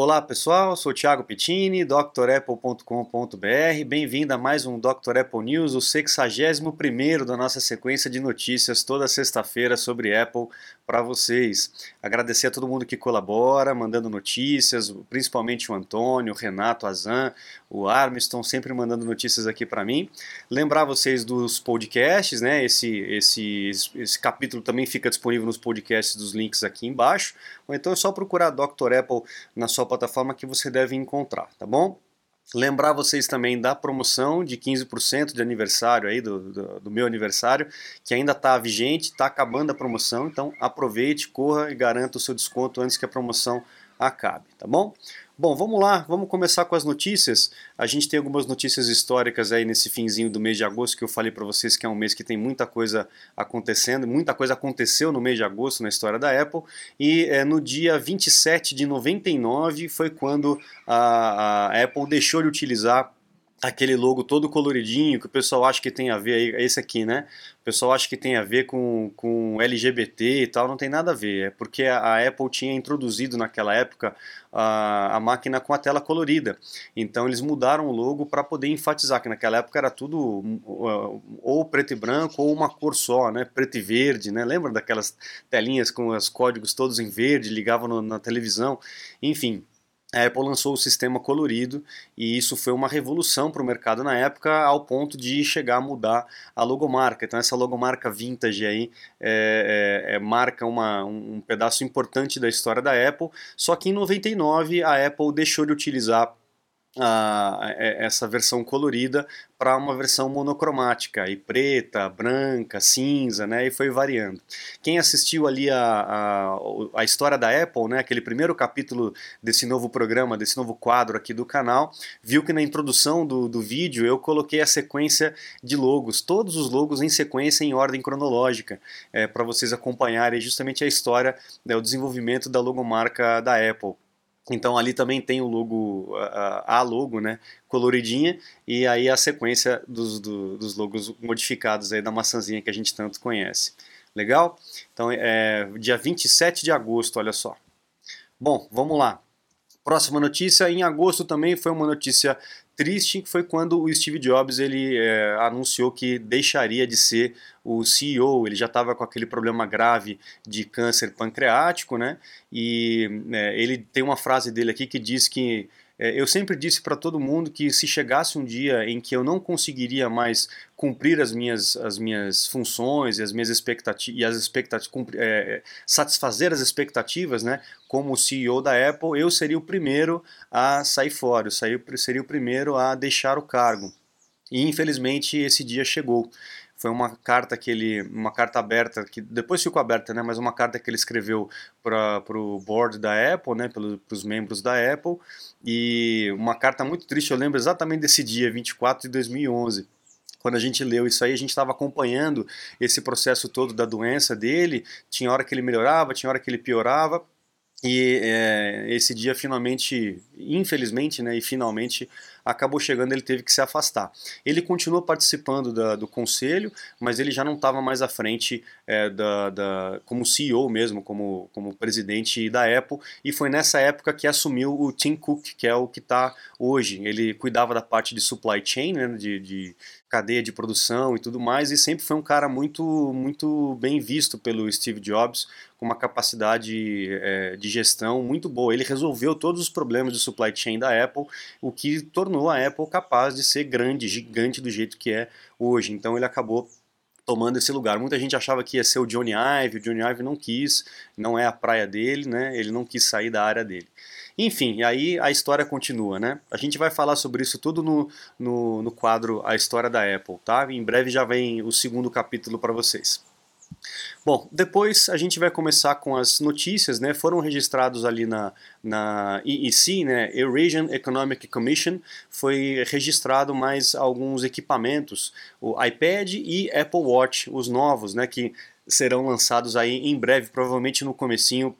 Olá pessoal, sou Thiago Pittini, drapple.com.br. Bem-vindo a mais um Dr. Apple News, o 61 da nossa sequência de notícias toda sexta-feira sobre Apple para vocês. Agradecer a todo mundo que colabora, mandando notícias, principalmente o Antônio, o Renato, Azan, o Armiston, sempre mandando notícias aqui para mim. Lembrar vocês dos podcasts, né? Esse, esse, esse capítulo também fica disponível nos podcasts dos links aqui embaixo. Ou então é só procurar Dr. Apple na sua plataforma que você deve encontrar, tá bom? Lembrar vocês também da promoção de 15% de aniversário aí, do, do, do, meu aniversário, que ainda está vigente, está acabando a promoção, então aproveite, corra e garanta o seu desconto antes que a promoção acabe, tá bom? Bom, vamos lá, vamos começar com as notícias. A gente tem algumas notícias históricas aí nesse finzinho do mês de agosto que eu falei para vocês que é um mês que tem muita coisa acontecendo, muita coisa aconteceu no mês de agosto na história da Apple. E é, no dia 27 de 99 foi quando a, a Apple deixou de utilizar aquele logo todo coloridinho que o pessoal acha que tem a ver aí, é esse aqui, né? O pessoal acha que tem a ver com, com LGBT e tal, não tem nada a ver. É porque a, Apple tinha introduzido naquela época a, a máquina com a tela colorida. Então eles mudaram o logo para poder enfatizar que naquela época era tudo uh, ou preto e branco ou uma cor só, né? Preto e verde, né? Lembra daquelas telinhas com os códigos todos em verde, ligavam no, na televisão, enfim a Apple lançou o sistema colorido e isso foi uma revolução para o mercado na época, ao ponto de chegar a mudar a logomarca. Então essa logomarca vintage aí é, é, é, marca uma, um pedaço importante da história da Apple. Só que em 99 a Apple deixou de utilizar a, essa versão colorida para uma versão monocromática, e preta, branca, cinza, né, e foi variando. Quem assistiu ali a, a, a, história da Apple, né, aquele primeiro capítulo desse novo programa, desse novo quadro aqui do canal, viu que na introdução do, do vídeo eu coloquei a sequência de logos, todos os logos em sequência em ordem cronológica, é, para vocês acompanharem justamente a história, né, o desenvolvimento da logomarca da Apple. Então ali também tem o logo, a, logo, né, coloridinha, e aí a sequência dos, do, dos logos modificados aí da maçãzinha que a gente tanto conhece. Legal? Então é dia 27 de agosto, olha só. Bom, vamos lá. Próxima notícia, em agosto também foi uma notícia triste, que foi quando o Steve Jobs ele é, anunciou que deixaria de ser o CEO, ele já estava com aquele problema grave de câncer pancreático, né? E é, ele tem uma frase dele aqui que diz que eu sempre disse para todo mundo que se chegasse um dia em que eu não conseguiria mais cumprir as minhas, as minhas funções e as minhas expectativas, e as expectativas é, satisfazer as expectativas, né, como CEO da Apple, eu seria o primeiro a sair fora, eu seria o primeiro a deixar o cargo. E infelizmente esse dia chegou foi uma carta que ele, uma carta aberta que depois ficou aberta, né? Mas uma carta que ele escreveu para o board da Apple, né? Para os membros da Apple e uma carta muito triste. Eu lembro exatamente desse dia, 24 de 2011 quando a gente leu isso aí, a gente estava acompanhando esse processo todo da doença dele. Tinha hora que ele melhorava, tinha hora que ele piorava. E é, esse dia finalmente, infelizmente, né, e finalmente acabou chegando, ele teve que se afastar. Ele continua participando da, do conselho, mas ele já não estava mais à frente é, da, da, como CEO mesmo, como, como presidente da Apple, e foi nessa época que assumiu o Tim Cook, que é o que está hoje. Ele cuidava da parte de supply chain, né, de, de cadeia de produção e tudo mais, e sempre foi um cara muito, muito bem visto pelo Steve Jobs, com uma capacidade é, de gestão muito boa. Ele resolveu todos os problemas de supply chain da Apple, o que tornou a Apple capaz de ser grande, gigante do jeito que é hoje. Então ele acabou tomando esse lugar. Muita gente achava que ia ser o Johnny Ive, o Johnny Ive não quis, não é a praia dele, né? Ele não quis sair da área dele. Enfim, aí a história continua, né? A gente vai falar sobre isso tudo no, no, no quadro A História da Apple, tá? Em breve já vem o segundo capítulo para vocês. Bom, depois a gente vai começar com as notícias, né? Foram registrados ali na, na EEC, né? Eurasian Economic Commission, foi registrado mais alguns equipamentos, o iPad e Apple Watch, os novos, né? Que serão lançados aí em breve, provavelmente no comecinho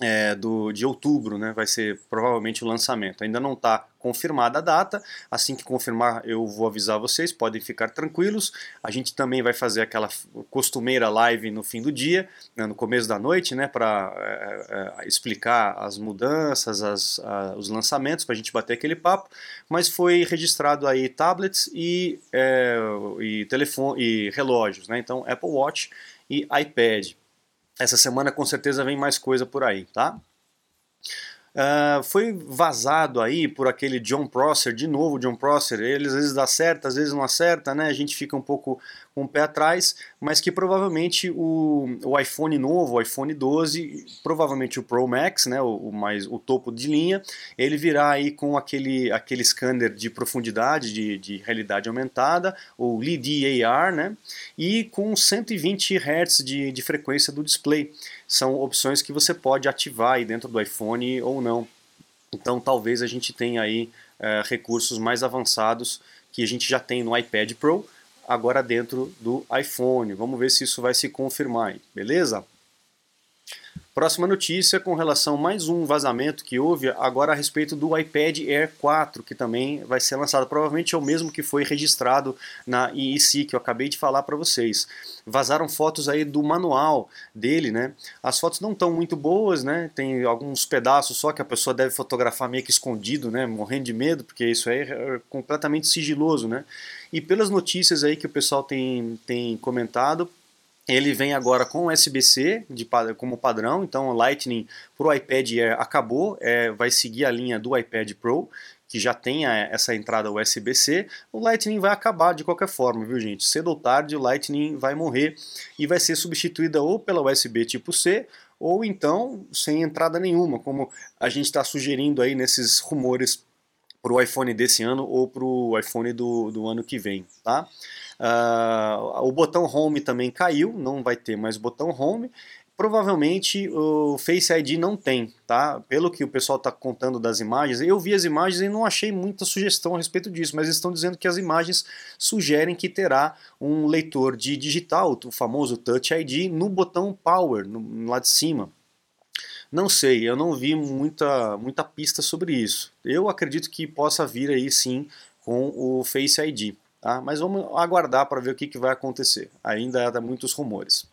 é, do, de outubro, né, vai ser provavelmente o lançamento. Ainda não está confirmada a data, assim que confirmar eu vou avisar vocês, podem ficar tranquilos. A gente também vai fazer aquela costumeira live no fim do dia, né, no começo da noite, né, para é, é, explicar as mudanças, as, a, os lançamentos, para a gente bater aquele papo. Mas foi registrado aí tablets e, é, e telefone e relógios, né, então Apple Watch e iPad. Essa semana com certeza vem mais coisa por aí, tá? Uh, foi vazado aí por aquele John Prosser, de novo John Prosser, ele às vezes dá certo, às vezes não acerta, né? A gente fica um pouco o pé atrás, mas que provavelmente o, o iPhone novo, o iPhone 12, provavelmente o Pro Max, né, o, o, mais, o topo de linha, ele virá aí com aquele, aquele scanner de profundidade, de, de realidade aumentada, o LiDAR, né, e com 120 Hz de, de frequência do display. São opções que você pode ativar aí dentro do iPhone ou não. Então talvez a gente tenha aí é, recursos mais avançados que a gente já tem no iPad Pro, agora dentro do iPhone. Vamos ver se isso vai se confirmar, beleza? Próxima notícia com relação a mais um vazamento que houve agora a respeito do iPad Air 4, que também vai ser lançado. Provavelmente é o mesmo que foi registrado na IEC, que eu acabei de falar para vocês. Vazaram fotos aí do manual dele, né? As fotos não estão muito boas, né? Tem alguns pedaços só que a pessoa deve fotografar meio que escondido, né? Morrendo de medo, porque isso aí é completamente sigiloso, né? E pelas notícias aí que o pessoal tem, tem comentado, ele vem agora com USB-C como padrão, então o Lightning para o iPad Air acabou, é, vai seguir a linha do iPad Pro, que já tem essa entrada USB-C. O Lightning vai acabar de qualquer forma, viu gente? Cedo ou tarde o Lightning vai morrer e vai ser substituída ou pela USB tipo C ou então sem entrada nenhuma, como a gente está sugerindo aí nesses rumores para o iPhone desse ano ou para o iPhone do, do ano que vem, tá? Uh, o botão Home também caiu, não vai ter mais botão Home. Provavelmente o Face ID não tem, tá? Pelo que o pessoal está contando das imagens, eu vi as imagens e não achei muita sugestão a respeito disso, mas estão dizendo que as imagens sugerem que terá um leitor de digital, o famoso Touch ID, no botão Power, no, lá de cima. Não sei, eu não vi muita, muita pista sobre isso. Eu acredito que possa vir aí sim com o Face ID. Tá? Mas vamos aguardar para ver o que, que vai acontecer. Ainda há muitos rumores.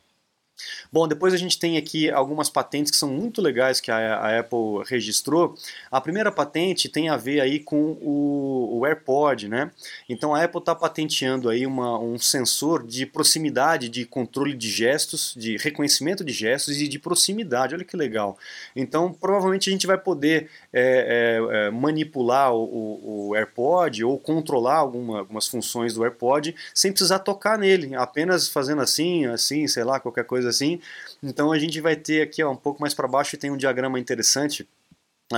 Bom, depois a gente tem aqui algumas patentes que são muito legais que a, a Apple registrou. A primeira patente tem a ver aí com o, o AirPod, né? Então a Apple está patenteando aí uma, um sensor de proximidade, de controle de gestos, de reconhecimento de gestos e de proximidade. Olha que legal. Então provavelmente a gente vai poder é, é, é manipular o, o, AirPod ou controlar alguma, algumas funções do AirPod sem precisar tocar nele, apenas fazendo assim, assim, sei lá, qualquer coisa assim. Então a gente vai ter aqui ó, um pouco mais para baixo tem um diagrama interessante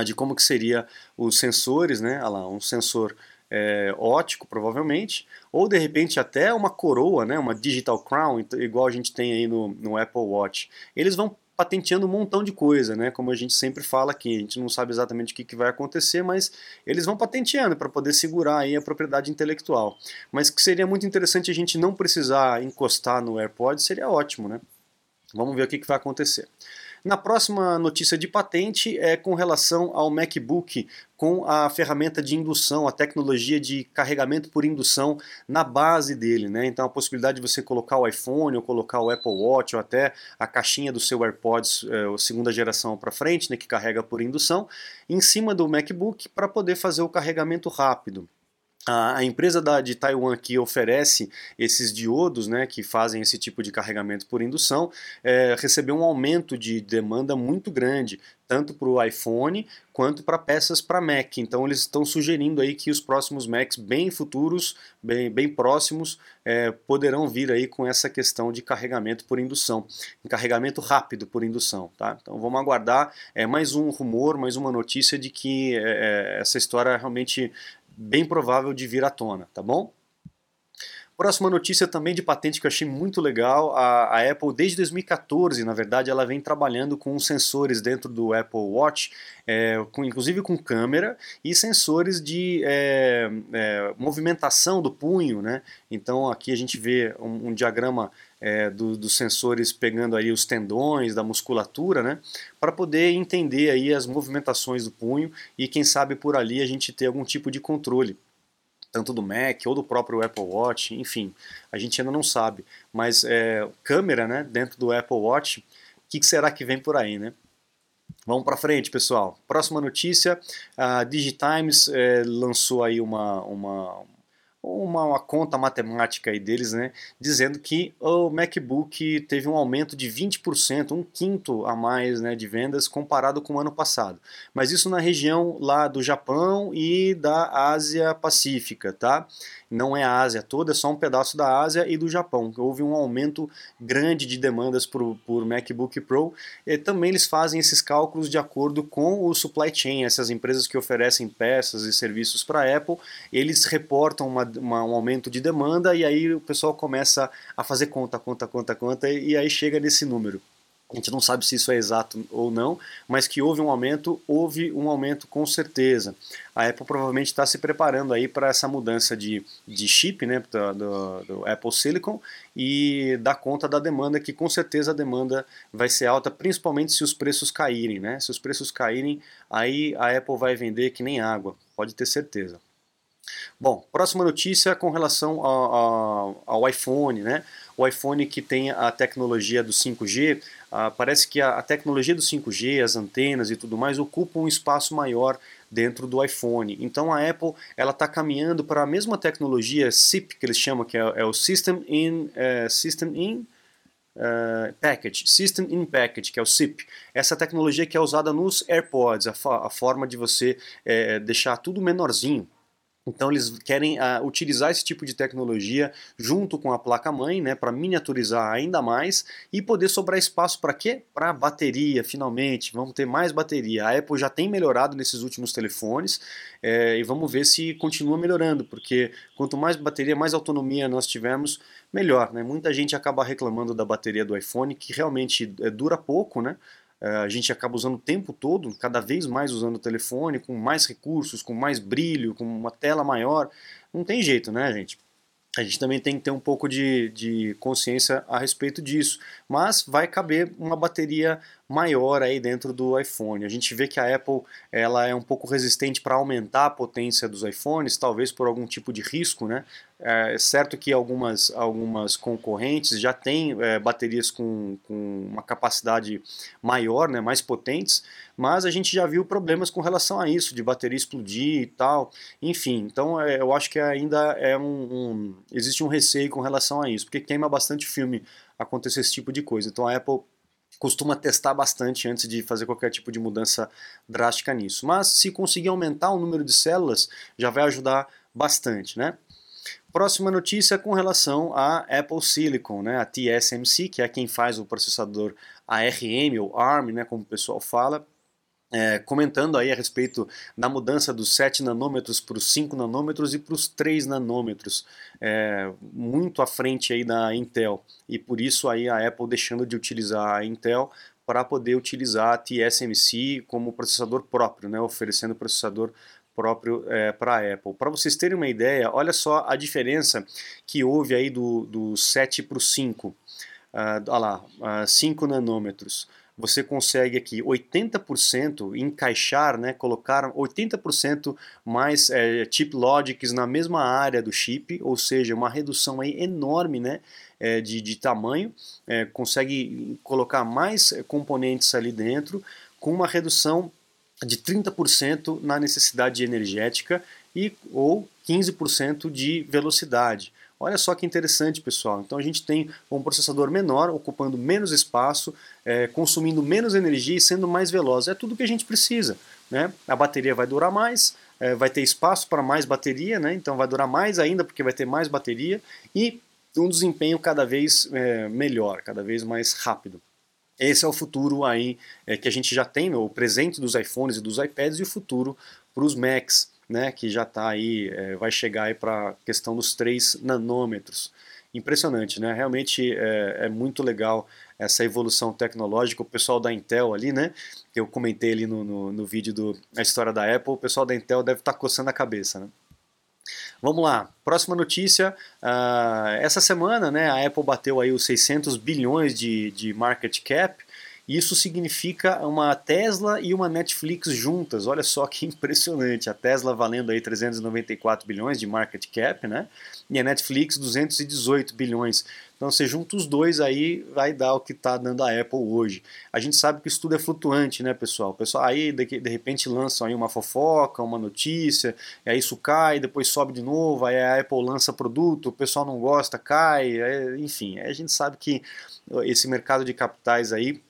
de como que seria os sensores, né? Olha lá, um sensor é, ótico, provavelmente, ou de repente até uma coroa, né? Uma digital crown, igual a gente tem aí no, no Apple Watch. Eles vão patenteando um montão de coisa, né? Como a gente sempre fala aqui, a gente não sabe exatamente o que, que vai acontecer, mas eles vão patenteando para poder segurar aí a propriedade intelectual. Mas que seria muito interessante a gente não precisar encostar no AirPod, seria ótimo, né? Vamos ver o que, que vai acontecer. Na próxima notícia de patente é com relação ao MacBook com a ferramenta de indução, a tecnologia de carregamento por indução na base dele, né? Então a possibilidade de você colocar o iPhone ou colocar o Apple Watch ou até a caixinha do seu AirPods é, segunda geração para frente, né, que carrega por indução, em cima do MacBook para poder fazer o carregamento rápido. A, empresa da, de Taiwan que oferece esses diodos, né, que fazem esse tipo de carregamento por indução, é, recebeu um aumento de demanda muito grande, tanto para o iPhone quanto para peças para Mac. Então eles estão sugerindo aí que os próximos Macs bem futuros, bem, bem próximos, é, poderão vir aí com essa questão de carregamento por indução, carregamento rápido por indução. Tá? Então vamos aguardar. É mais um rumor, mais uma notícia de que é, é essa história realmente bem provável de vir à tona, tá bom? Próxima notícia também de patente que eu achei muito legal, a, a, Apple desde 2014, na verdade, ela vem trabalhando com sensores dentro do Apple Watch, é, com, inclusive com câmera e sensores de é, é, movimentação do punho, né? Então aqui a gente vê um, um diagrama é, do, dos sensores pegando aí os tendões da musculatura, né, para poder entender aí as movimentações do punho e quem sabe por ali a gente ter algum tipo de controle tanto do Mac ou do próprio Apple Watch, enfim, a gente ainda não sabe. Mas é, câmera, né, dentro do Apple Watch, o que, será que vem por aí, né? Vamos para frente, pessoal. Próxima notícia: a Digitimes é, lançou aí uma, uma, uma, uma, conta matemática aí deles, né, dizendo que o MacBook teve um aumento de 20%, um quinto a mais né, de vendas comparado com o ano passado. Mas isso na região lá do Japão e da Ásia Pacífica, tá? não é a Ásia toda, é só um pedaço da Ásia e do Japão. Houve um aumento grande de demandas por, por MacBook Pro. E também eles fazem esses cálculos de acordo com o supply chain, essas empresas que oferecem peças e serviços para a Apple, eles reportam uma, uma, um aumento de demanda e aí o pessoal começa a fazer conta, conta, conta, conta e aí chega nesse número. A gente não sabe se isso é exato ou não, mas que houve um aumento, houve um aumento com certeza. A Apple provavelmente está se preparando aí para essa mudança de, de chip, né, do, do, Apple Silicon, e dar conta da demanda, que com certeza a demanda vai ser alta, principalmente se os preços caírem, né? Se os preços caírem, aí a Apple vai vender que nem água, pode ter certeza. Bom, próxima notícia com relação ao, ao, iPhone, né? O iPhone que tem a tecnologia do 5G, ah, parece que a, a, tecnologia do 5G, as antenas e tudo mais, ocupa um espaço maior dentro do iPhone. Então a Apple ela está caminhando para a mesma tecnologia SIP que eles chamam, que é, é o System in é, System in Uh, package, System in Package, que é o SIP. Essa tecnologia que é usada nos AirPods, a, a forma de você é, deixar tudo menorzinho, então eles querem uh, utilizar esse tipo de tecnologia junto com a placa-mãe, né, para miniaturizar ainda mais e poder sobrar espaço para quê? Para bateria, finalmente. Vamos ter mais bateria. A Apple já tem melhorado nesses últimos telefones é, e vamos ver se continua melhorando, porque quanto mais bateria, mais autonomia nós tivermos, melhor. Né? Muita gente acaba reclamando da bateria do iPhone, que realmente é, dura pouco, né? Eh, a gente acaba usando o tempo todo, cada vez mais usando o telefone, com mais recursos, com mais brilho, com uma tela maior. Não tem jeito, né, gente? A gente também tem que ter um pouco de, de consciência a respeito disso. Mas vai caber uma bateria maior aí dentro do iPhone. A gente vê que a Apple ela é um pouco resistente para aumentar a potência dos iPhones, talvez por algum tipo de risco, né? É certo que algumas, algumas concorrentes já têm é, baterias com, com uma capacidade maior, né, mais potentes, mas a gente já viu problemas com relação a isso, de bateria explodir e tal. Enfim, então é, eu acho que ainda é um, um, existe um receio com relação a isso, porque queima bastante filme acontecer esse tipo de coisa. Então a Apple costuma testar bastante antes de fazer qualquer tipo de mudança drástica nisso. Mas se conseguir aumentar o número de células, já vai ajudar bastante, né? Próxima notícia com relação à Apple Silicon, né, a TSMC, que é quem faz o processador ARM ou ARM, né, como o pessoal fala, é, comentando aí a respeito da mudança dos 7 nanômetros para os 5 nanômetros e para os 3 nanômetros, é, muito à frente aí da Intel, e por isso aí a Apple deixando de utilizar a Intel para poder utilizar a TSMC como processador próprio, né, oferecendo processador próprio é, para a Apple. Para vocês terem uma ideia, olha só a diferença que houve aí do, do 7 para o 5. Uh, olha lá, uh, 5 nanômetros. Você consegue aqui 80% encaixar, né, colocar 80% mais é, chip logics na mesma área do chip, ou seja, uma redução aí enorme né, é, de, de tamanho, é, consegue colocar mais componentes ali dentro, com uma redução de 30% na necessidade energética e ou 15% de velocidade. Olha só que interessante, pessoal. Então a gente tem um processador menor, ocupando menos espaço, é, consumindo menos energia e sendo mais veloz. É tudo que a gente precisa. Né? A bateria vai durar mais, é, vai ter espaço para mais bateria, né? então vai durar mais ainda porque vai ter mais bateria e um desempenho cada vez é, melhor, cada vez mais rápido. Esse é o futuro aí é, que a gente já tem, o presente dos iPhones e dos iPads e o futuro para os Macs, né, que já está aí, é, vai chegar aí para a questão dos 3 nanômetros. Impressionante, né? Realmente é, é, muito legal essa evolução tecnológica. O pessoal da Intel ali, né? Eu comentei ali no, no, no vídeo do a história da Apple, o pessoal da Intel deve estar tá coçando a cabeça, né? Vamos lá, próxima notícia. Uh, essa semana né, a Apple bateu aí os 600 bilhões de, de market cap. Isso significa uma Tesla e uma Netflix juntas. Olha só que impressionante. A Tesla valendo aí 394 bilhões de market cap, né? E a Netflix 218 bilhões. Então você junta os dois aí, vai dar o que está dando a Apple hoje. A gente sabe que isso tudo é flutuante, né, pessoal? Pessoal aí de, de repente lançam aí uma fofoca, uma notícia, e aí isso cai, depois sobe de novo, aí a Apple lança produto, o pessoal não gosta, cai, é, enfim. a gente sabe que esse mercado de capitais aí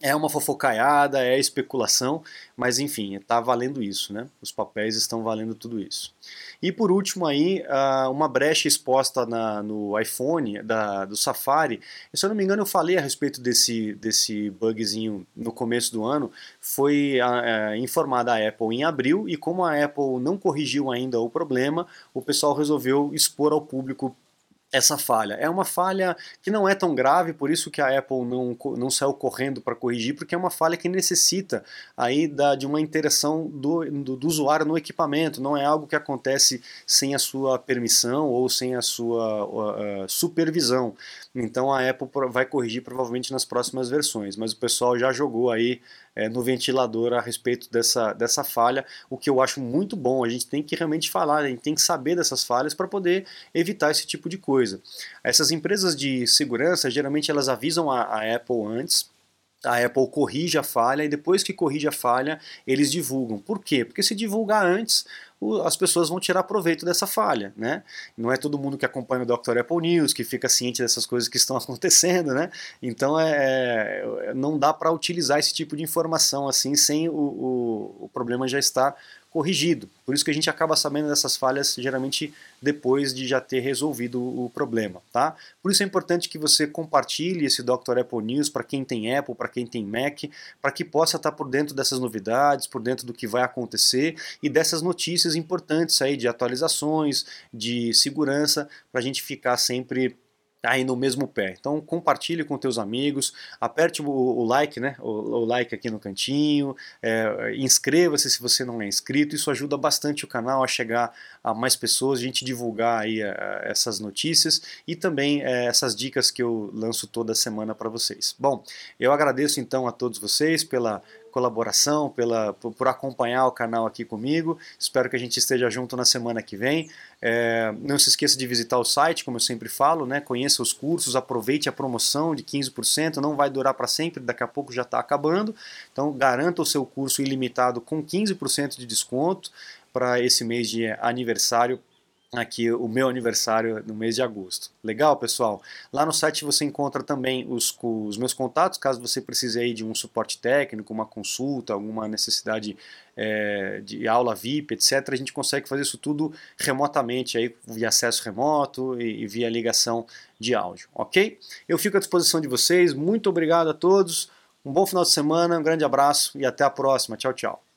é uma fofocaiada, é especulação, mas enfim, está valendo isso, né? Os papéis estão valendo tudo isso. E por último aí, uma brecha exposta na, no iPhone da, do Safari. Se eu não me engano, eu falei a respeito desse, desse bugzinho no começo do ano. Foi a, informada a Apple em abril e como a Apple não corrigiu ainda o problema, o pessoal resolveu expor ao público essa falha. É uma falha que não é tão grave, por isso que a Apple não, não saiu correndo para corrigir, porque é uma falha que necessita aí da, de uma interação do, do, do, usuário no equipamento, não é algo que acontece sem a sua permissão ou sem a sua uh, supervisão. Então a Apple vai corrigir provavelmente nas próximas versões, mas o pessoal já jogou aí é, no ventilador a respeito dessa, dessa falha, o que eu acho muito bom. A gente tem que realmente falar, a gente tem que saber dessas falhas para poder evitar esse tipo de coisa. Essas empresas de segurança, geralmente elas avisam a, a Apple antes, a Apple corrige a falha e depois que corrige a falha, eles divulgam. Por quê? Porque se divulgar antes, as pessoas vão tirar proveito dessa falha, né? Não é todo mundo que acompanha o Dr. Apple News que fica ciente dessas coisas que estão acontecendo, né? Então é, é não dá para utilizar esse tipo de informação assim sem o, o, o problema já estar corrigido. Por isso que a gente acaba sabendo dessas falhas geralmente depois de já ter resolvido o problema, tá? Por isso é importante que você compartilhe esse Dr. Apple News para quem tem Apple, para quem tem Mac, para que possa estar por dentro dessas novidades, por dentro do que vai acontecer e dessas notícias importantes aí de atualizações, de segurança, para a gente ficar sempre aí no mesmo pé. Então compartilhe com teus amigos, aperte o, o like, né? O, o, like aqui no cantinho, é, inscreva-se se você não é inscrito. Isso ajuda bastante o canal a chegar a mais pessoas, a gente divulgar aí a, é, essas notícias e também é, essas dicas que eu lanço toda semana para vocês. Bom, eu agradeço então a todos vocês pela colaboração, pela, por, por, acompanhar o canal aqui comigo. Espero que a gente esteja junto na semana que vem. É, não se esqueça de visitar o site, como eu sempre falo, né? conheça os cursos, aproveite a promoção de 15%, não vai durar para sempre, daqui a pouco já está acabando. Então garanta o seu curso ilimitado com 15% de desconto para esse mês de aniversário aqui o meu aniversário no mês de agosto. Legal, pessoal? Lá no site você encontra também os, os meus contatos, caso você precise aí de um suporte técnico, uma consulta, alguma necessidade é, de aula VIP, etc. A gente consegue fazer isso tudo remotamente, aí, via acesso remoto e, e via ligação de áudio, ok? Eu fico à disposição de vocês, muito obrigado a todos, um bom final de semana, um grande abraço e até a próxima. Tchau, tchau.